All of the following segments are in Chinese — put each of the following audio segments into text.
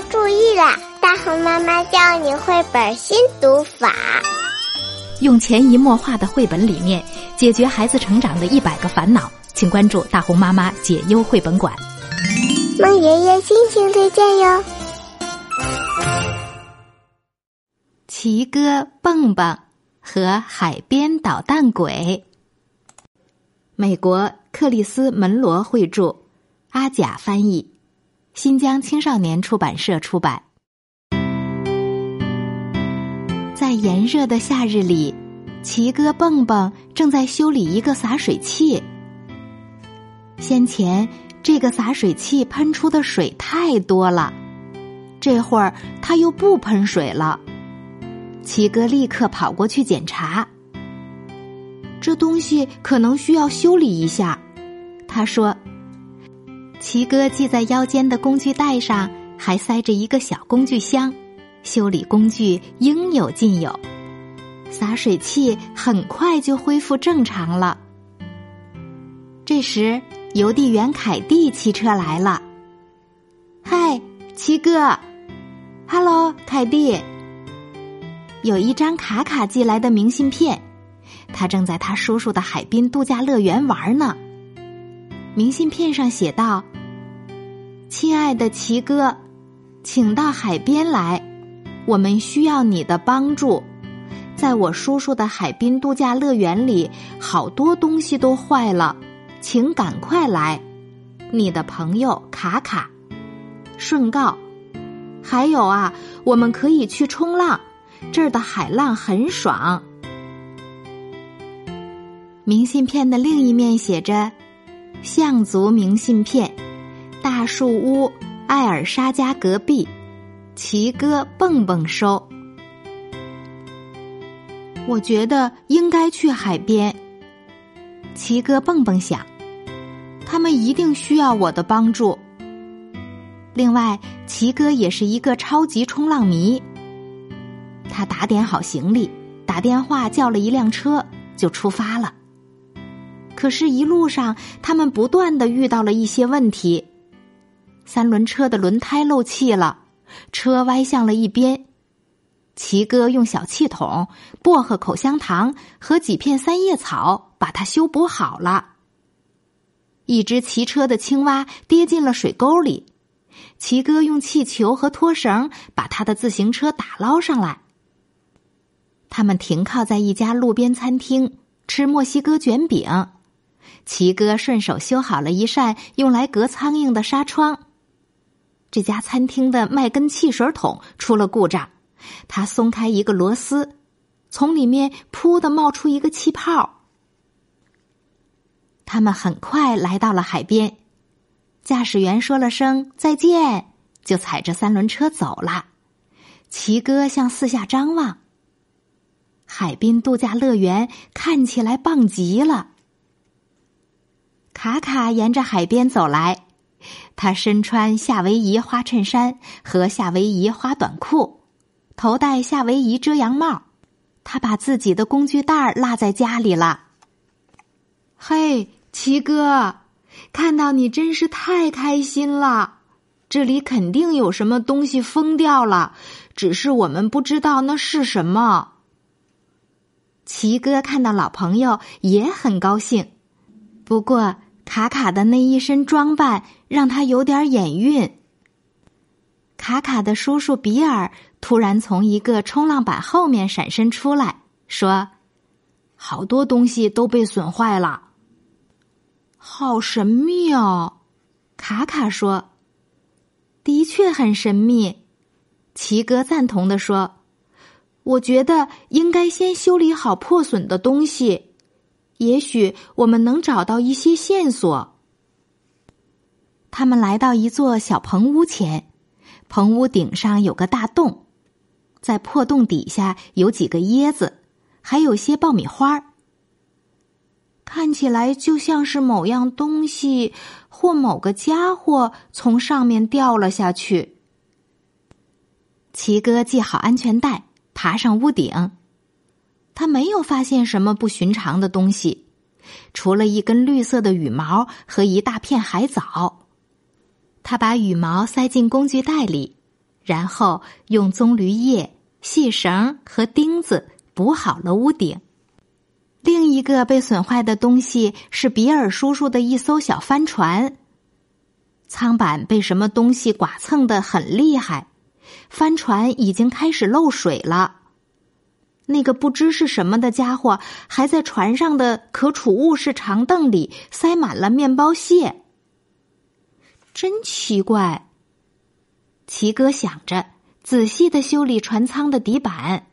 妈注意啦！大红妈妈教你绘本新读法，用潜移默化的绘本理念解决孩子成长的一百个烦恼。请关注大红妈妈解忧绘本馆。孟爷爷心情推荐哟。奇哥蹦蹦和海边捣蛋鬼。美国克里斯门罗绘著，阿甲翻译，新疆青少年出版社出版。在炎热的夏日里，奇哥蹦蹦正在修理一个洒水器。先前这个洒水器喷出的水太多了，这会儿他又不喷水了。奇哥立刻跑过去检查，这东西可能需要修理一下。他说：“奇哥系在腰间的工具带上还塞着一个小工具箱，修理工具应有尽有。洒水器很快就恢复正常了。”这时。邮递员凯蒂骑车来了。嗨，七哥，Hello，凯蒂。有一张卡卡寄来的明信片，他正在他叔叔的海滨度假乐园玩呢。明信片上写道：“亲爱的奇哥，请到海边来，我们需要你的帮助。在我叔叔的海滨度假乐园里，好多东西都坏了。”请赶快来，你的朋友卡卡。顺告，还有啊，我们可以去冲浪，这儿的海浪很爽。明信片的另一面写着：“象族明信片，大树屋艾尔莎家隔壁，奇哥蹦蹦收。”我觉得应该去海边。奇哥蹦蹦想。他们一定需要我的帮助。另外，奇哥也是一个超级冲浪迷。他打点好行李，打电话叫了一辆车，就出发了。可是，一路上他们不断的遇到了一些问题：三轮车的轮胎漏气了，车歪向了一边。奇哥用小气筒、薄荷口香糖和几片三叶草把它修补好了。一只骑车的青蛙跌进了水沟里，奇哥用气球和拖绳把他的自行车打捞上来。他们停靠在一家路边餐厅吃墨西哥卷饼，奇哥顺手修好了一扇用来隔苍蝇的纱窗。这家餐厅的麦根汽水桶出了故障，他松开一个螺丝，从里面噗的冒出一个气泡。他们很快来到了海边，驾驶员说了声再见，就踩着三轮车走了。奇哥向四下张望，海滨度假乐园看起来棒极了。卡卡沿着海边走来，他身穿夏威夷花衬衫和夏威夷花短裤，头戴夏威夷遮阳帽。他把自己的工具袋落在家里了。嘿。七哥，看到你真是太开心了。这里肯定有什么东西疯掉了，只是我们不知道那是什么。奇哥看到老朋友也很高兴，不过卡卡的那一身装扮让他有点眼晕。卡卡的叔叔比尔突然从一个冲浪板后面闪身出来，说：“好多东西都被损坏了。”好神秘哦，卡卡说：“的确很神秘。”奇哥赞同的说：“我觉得应该先修理好破损的东西，也许我们能找到一些线索。”他们来到一座小棚屋前，棚屋顶上有个大洞，在破洞底下有几个椰子，还有些爆米花儿看起来就像是某样东西或某个家伙从上面掉了下去。奇哥系好安全带，爬上屋顶。他没有发现什么不寻常的东西，除了一根绿色的羽毛和一大片海藻。他把羽毛塞进工具袋里，然后用棕榈叶、细绳和钉子补好了屋顶。另一个被损坏的东西是比尔叔叔的一艘小帆船，舱板被什么东西剐蹭的很厉害，帆船已经开始漏水了。那个不知是什么的家伙还在船上的可储物式长凳里塞满了面包屑，真奇怪。齐哥想着，仔细的修理船舱的底板，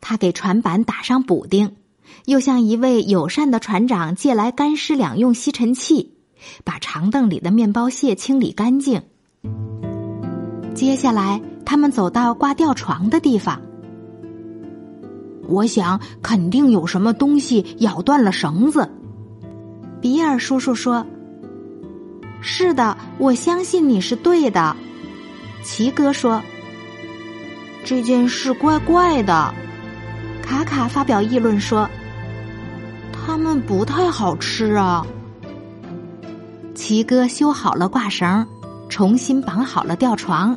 他给船板打上补丁。又向一位友善的船长借来干湿两用吸尘器，把长凳里的面包屑清理干净。接下来，他们走到挂吊床的地方。我想，肯定有什么东西咬断了绳子。比尔叔叔说：“是的，我相信你是对的。”齐哥说：“这件事怪怪的。”卡卡发表议论说：“它们不太好吃啊。”齐哥修好了挂绳，重新绑好了吊床。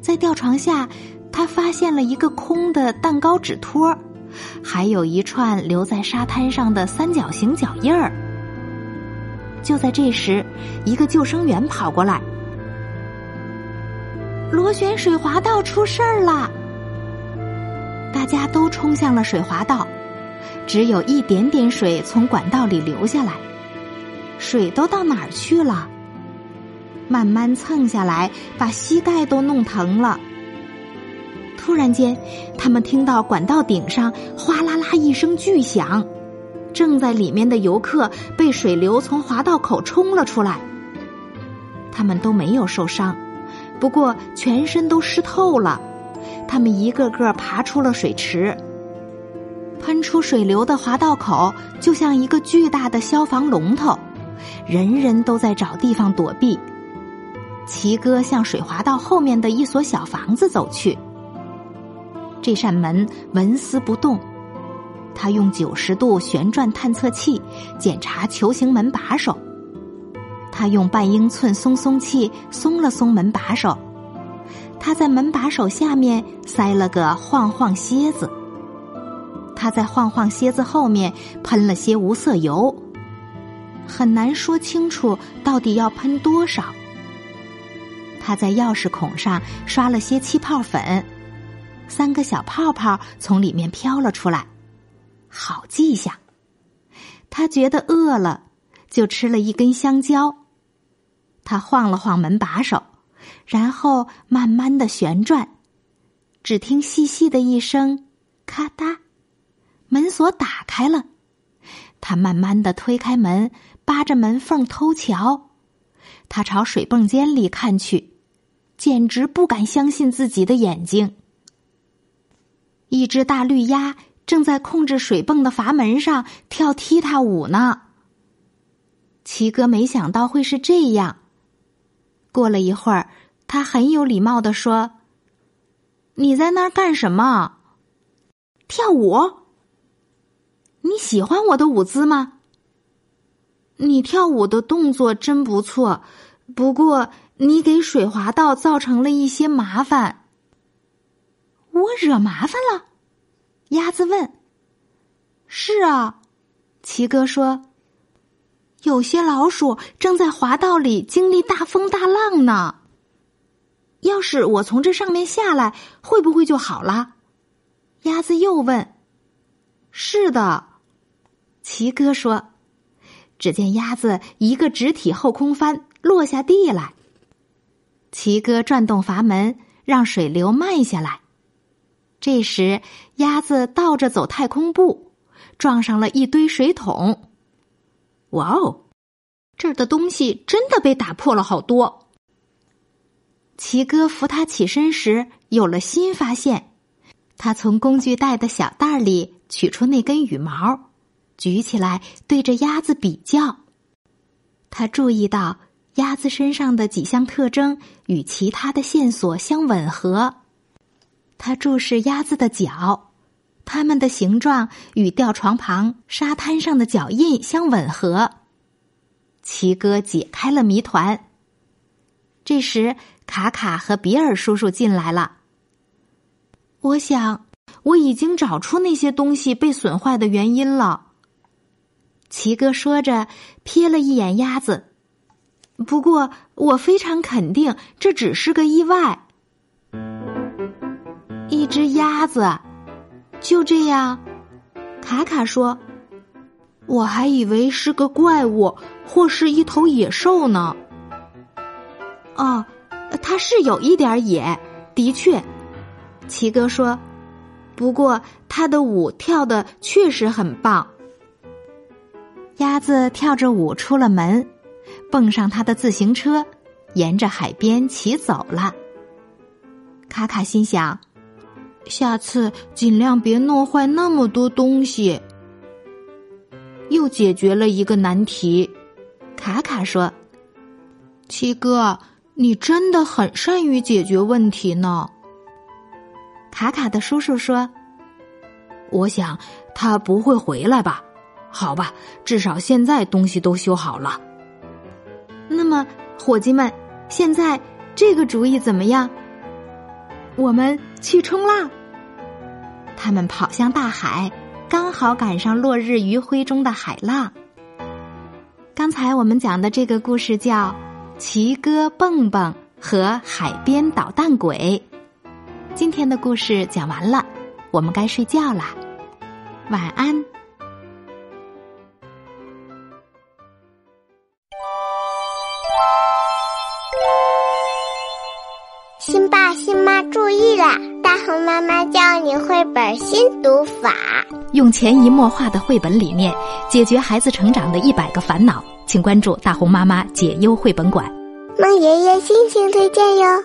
在吊床下，他发现了一个空的蛋糕纸托，还有一串留在沙滩上的三角形脚印儿。就在这时，一个救生员跑过来：“螺旋水滑道出事儿了！”大家都冲向了水滑道，只有一点点水从管道里流下来。水都到哪儿去了？慢慢蹭下来，把膝盖都弄疼了。突然间，他们听到管道顶上哗啦啦一声巨响，正在里面的游客被水流从滑道口冲了出来。他们都没有受伤，不过全身都湿透了。他们一个个爬出了水池，喷出水流的滑道口就像一个巨大的消防龙头，人人都在找地方躲避。齐哥向水滑道后面的一所小房子走去，这扇门纹丝不动。他用九十度旋转探测器检查球形门把手，他用半英寸松松器松了松门把手。他在门把手下面塞了个晃晃蝎子，他在晃晃蝎子后面喷了些无色油，很难说清楚到底要喷多少。他在钥匙孔上刷了些气泡粉，三个小泡泡从里面飘了出来，好迹象。他觉得饿了，就吃了一根香蕉。他晃了晃门把手。然后慢慢的旋转，只听细细的一声“咔嗒”，门锁打开了。他慢慢的推开门，扒着门缝偷瞧。他朝水泵间里看去，简直不敢相信自己的眼睛。一只大绿鸭正在控制水泵的阀门上跳踢踏舞呢。齐哥没想到会是这样。过了一会儿。他很有礼貌的说：“你在那儿干什么？跳舞？你喜欢我的舞姿吗？你跳舞的动作真不错，不过你给水滑道造成了一些麻烦。我惹麻烦了？”鸭子问。“是啊。”齐哥说，“有些老鼠正在滑道里经历大风大浪呢。”要是我从这上面下来，会不会就好了？鸭子又问。是的，齐哥说。只见鸭子一个直体后空翻落下地来。齐哥转动阀门，让水流慢下来。这时，鸭子倒着走太空步，撞上了一堆水桶。哇哦，这儿的东西真的被打破了好多。齐哥扶他起身时，有了新发现。他从工具袋的小袋里取出那根羽毛，举起来对着鸭子比较。他注意到鸭子身上的几项特征与其他的线索相吻合。他注视鸭子的脚，它们的形状与吊床旁沙滩上的脚印相吻合。齐哥解开了谜团。这时。卡卡和比尔叔叔进来了。我想，我已经找出那些东西被损坏的原因了。奇哥说着，瞥了一眼鸭子。不过，我非常肯定，这只是个意外。只鸭子，就这样。卡卡说：“我还以为是个怪物，或是一头野兽呢。”哦，它是有一点野，的确。奇哥说：“不过，它的舞跳的确实很棒。”鸭子跳着舞出了门。蹦上他的自行车，沿着海边骑走了。卡卡心想：下次尽量别弄坏那么多东西。又解决了一个难题。卡卡说：“七哥，你真的很善于解决问题呢。”卡卡的叔叔说：“我想他不会回来吧？好吧，至少现在东西都修好了。”那么，伙计们，现在这个主意怎么样？我们去冲浪。他们跑向大海，刚好赶上落日余晖中的海浪。刚才我们讲的这个故事叫《奇哥蹦蹦和海边捣蛋鬼》。今天的故事讲完了，我们该睡觉啦，晚安。新爸新妈注意啦！大红妈妈教你绘本新读法，用潜移默化的绘本理念解决孩子成长的一百个烦恼。请关注大红妈妈解忧绘本馆。孟爷爷心情推荐哟。